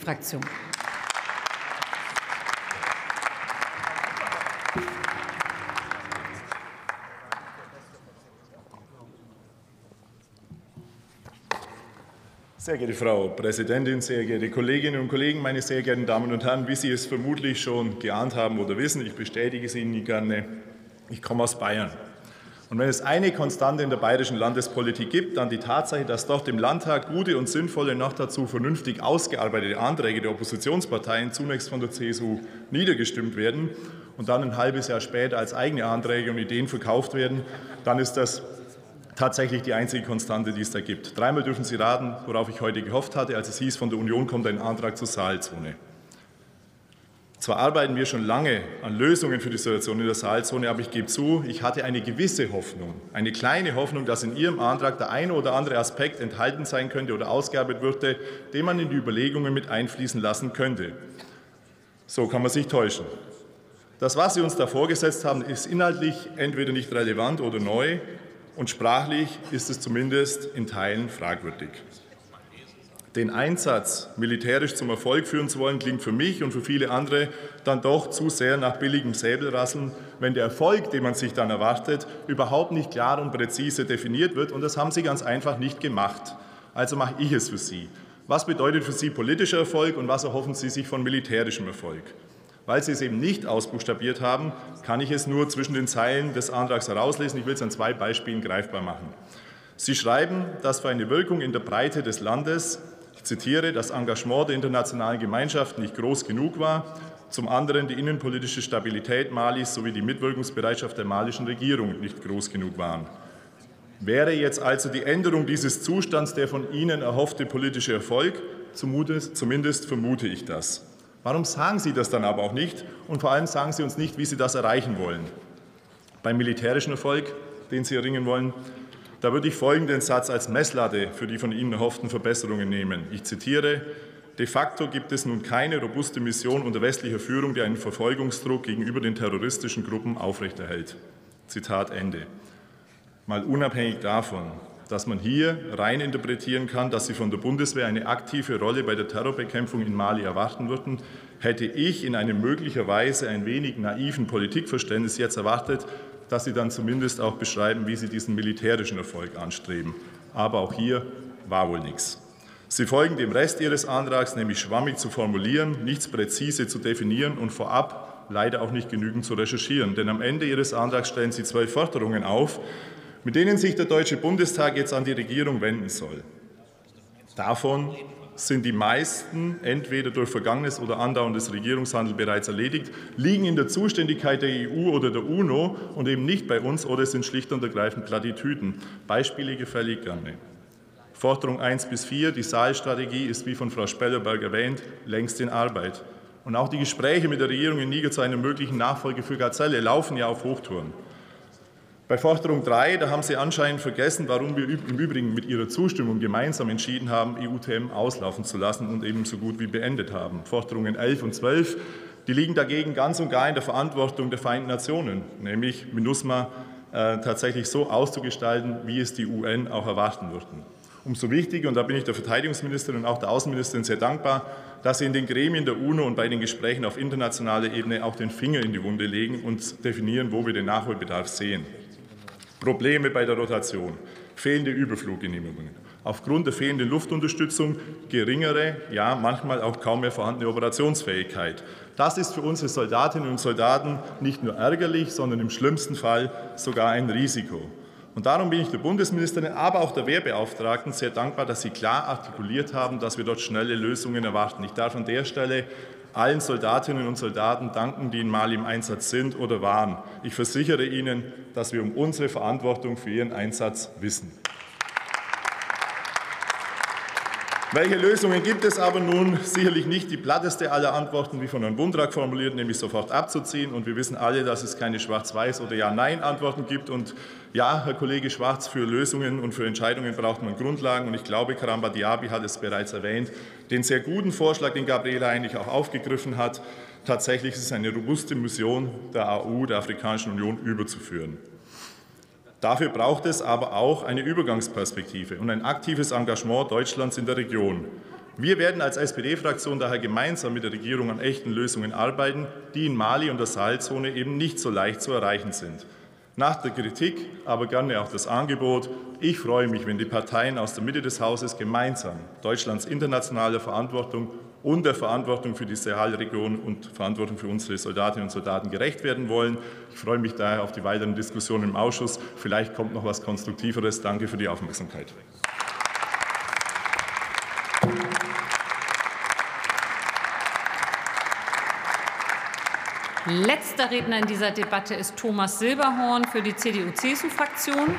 Fraktion. Sehr geehrte Frau Präsidentin, sehr geehrte Kolleginnen und Kollegen, meine sehr geehrten Damen und Herren, wie Sie es vermutlich schon geahnt haben oder wissen, ich bestätige es Ihnen gerne, ich komme aus Bayern. Und wenn es eine Konstante in der bayerischen Landespolitik gibt, dann die Tatsache, dass dort im Landtag gute und sinnvolle, noch dazu vernünftig ausgearbeitete Anträge der Oppositionsparteien zunächst von der CSU niedergestimmt werden und dann ein halbes Jahr später als eigene Anträge und Ideen verkauft werden, dann ist das tatsächlich die einzige Konstante, die es da gibt. Dreimal dürfen Sie raten, worauf ich heute gehofft hatte, als es hieß, von der Union kommt ein Antrag zur Saalzone. Zwar arbeiten wir schon lange an Lösungen für die Situation in der Saalzone, aber ich gebe zu, ich hatte eine gewisse Hoffnung, eine kleine Hoffnung, dass in Ihrem Antrag der eine oder andere Aspekt enthalten sein könnte oder ausgearbeitet würde, den man in die Überlegungen mit einfließen lassen könnte. So kann man sich täuschen. Das, was Sie uns da vorgesetzt haben, ist inhaltlich entweder nicht relevant oder neu und sprachlich ist es zumindest in Teilen fragwürdig. Den Einsatz militärisch zum Erfolg führen zu wollen, klingt für mich und für viele andere dann doch zu sehr nach billigem Säbelrasseln, wenn der Erfolg, den man sich dann erwartet, überhaupt nicht klar und präzise definiert wird. Und das haben Sie ganz einfach nicht gemacht. Also mache ich es für Sie. Was bedeutet für Sie politischer Erfolg und was erhoffen Sie sich von militärischem Erfolg? Weil Sie es eben nicht ausbuchstabiert haben, kann ich es nur zwischen den Zeilen des Antrags herauslesen. Ich will es an zwei Beispielen greifbar machen. Sie schreiben, dass für eine Wirkung in der Breite des Landes ich zitiere, das Engagement der internationalen Gemeinschaft nicht groß genug war, zum anderen die innenpolitische Stabilität Malis sowie die Mitwirkungsbereitschaft der malischen Regierung nicht groß genug waren. Wäre jetzt also die Änderung dieses Zustands der von Ihnen erhoffte politische Erfolg? Zumindest vermute ich das. Warum sagen Sie das dann aber auch nicht? Und vor allem sagen Sie uns nicht, wie Sie das erreichen wollen. Beim militärischen Erfolg, den Sie erringen wollen, da würde ich folgenden Satz als Messlatte für die von Ihnen erhofften Verbesserungen nehmen. Ich zitiere, De facto gibt es nun keine robuste Mission unter westlicher Führung, die einen Verfolgungsdruck gegenüber den terroristischen Gruppen aufrechterhält. Zitat Ende. Mal unabhängig davon, dass man hier rein interpretieren kann, dass sie von der Bundeswehr eine aktive Rolle bei der Terrorbekämpfung in Mali erwarten würden, hätte ich in einem möglicherweise ein wenig naiven Politikverständnis jetzt erwartet, dass Sie dann zumindest auch beschreiben, wie Sie diesen militärischen Erfolg anstreben. Aber auch hier war wohl nichts. Sie folgen dem Rest Ihres Antrags, nämlich schwammig zu formulieren, nichts präzise zu definieren und vorab leider auch nicht genügend zu recherchieren. Denn am Ende Ihres Antrags stellen Sie zwölf Forderungen auf, mit denen sich der Deutsche Bundestag jetzt an die Regierung wenden soll. Davon sind die meisten entweder durch vergangenes oder andauerndes Regierungshandel bereits erledigt, liegen in der Zuständigkeit der EU oder der UNO und eben nicht bei uns oder sind schlicht und ergreifend Plattitüden. Beispiele gefällig gerne. Forderung 1 bis 4, die Saalstrategie ist, wie von Frau Spellerberg erwähnt, längst in Arbeit. Und auch die Gespräche mit der Regierung in Niger zu einer möglichen Nachfolge für Gazelle laufen ja auf Hochtouren. Bei Forderung 3, da haben Sie anscheinend vergessen, warum wir im Übrigen mit Ihrer Zustimmung gemeinsam entschieden haben, EUTM auslaufen zu lassen und eben so gut wie beendet haben. Forderungen 11 und 12, die liegen dagegen ganz und gar in der Verantwortung der Vereinten Nationen, nämlich MINUSMA äh, tatsächlich so auszugestalten, wie es die UN auch erwarten würden. Umso wichtiger, und da bin ich der Verteidigungsministerin und auch der Außenministerin sehr dankbar, dass Sie in den Gremien der UNO und bei den Gesprächen auf internationaler Ebene auch den Finger in die Wunde legen und definieren, wo wir den Nachholbedarf sehen. Probleme bei der Rotation, fehlende Überfluggenehmigungen, aufgrund der fehlenden Luftunterstützung geringere, ja manchmal auch kaum mehr vorhandene Operationsfähigkeit. Das ist für unsere Soldatinnen und Soldaten nicht nur ärgerlich, sondern im schlimmsten Fall sogar ein Risiko. Und darum bin ich der Bundesministerin, aber auch der Wehrbeauftragten sehr dankbar, dass sie klar artikuliert haben, dass wir dort schnelle Lösungen erwarten. Ich darf an der Stelle allen Soldatinnen und Soldaten danken, die in Mali im Einsatz sind oder waren. Ich versichere Ihnen, dass wir um unsere Verantwortung für Ihren Einsatz wissen. Welche Lösungen gibt es aber nun? Sicherlich nicht die platteste aller Antworten, wie von Herrn Bundrak formuliert, nämlich sofort abzuziehen. Und wir wissen alle, dass es keine Schwarz-Weiß- oder Ja-Nein-Antworten gibt. Und ja, Herr Kollege Schwarz, für Lösungen und für Entscheidungen braucht man Grundlagen. Und ich glaube, Karamba Diaby hat es bereits erwähnt, den sehr guten Vorschlag, den Gabriela eigentlich auch aufgegriffen hat. Tatsächlich ist es eine robuste Mission der AU, der Afrikanischen Union, überzuführen. Dafür braucht es aber auch eine Übergangsperspektive und ein aktives Engagement Deutschlands in der Region. Wir werden als SPD-Fraktion daher gemeinsam mit der Regierung an echten Lösungen arbeiten, die in Mali und der Sahelzone eben nicht so leicht zu erreichen sind. Nach der Kritik aber gerne auch das Angebot. Ich freue mich, wenn die Parteien aus der Mitte des Hauses gemeinsam Deutschlands internationale Verantwortung und der Verantwortung für die Sahelregion und Verantwortung für unsere Soldatinnen und Soldaten gerecht werden wollen. Ich freue mich daher auf die weiteren Diskussionen im Ausschuss. Vielleicht kommt noch etwas Konstruktiveres. Danke für die Aufmerksamkeit. Letzter Redner in dieser Debatte ist Thomas Silberhorn für die CDU-CSU-Fraktion.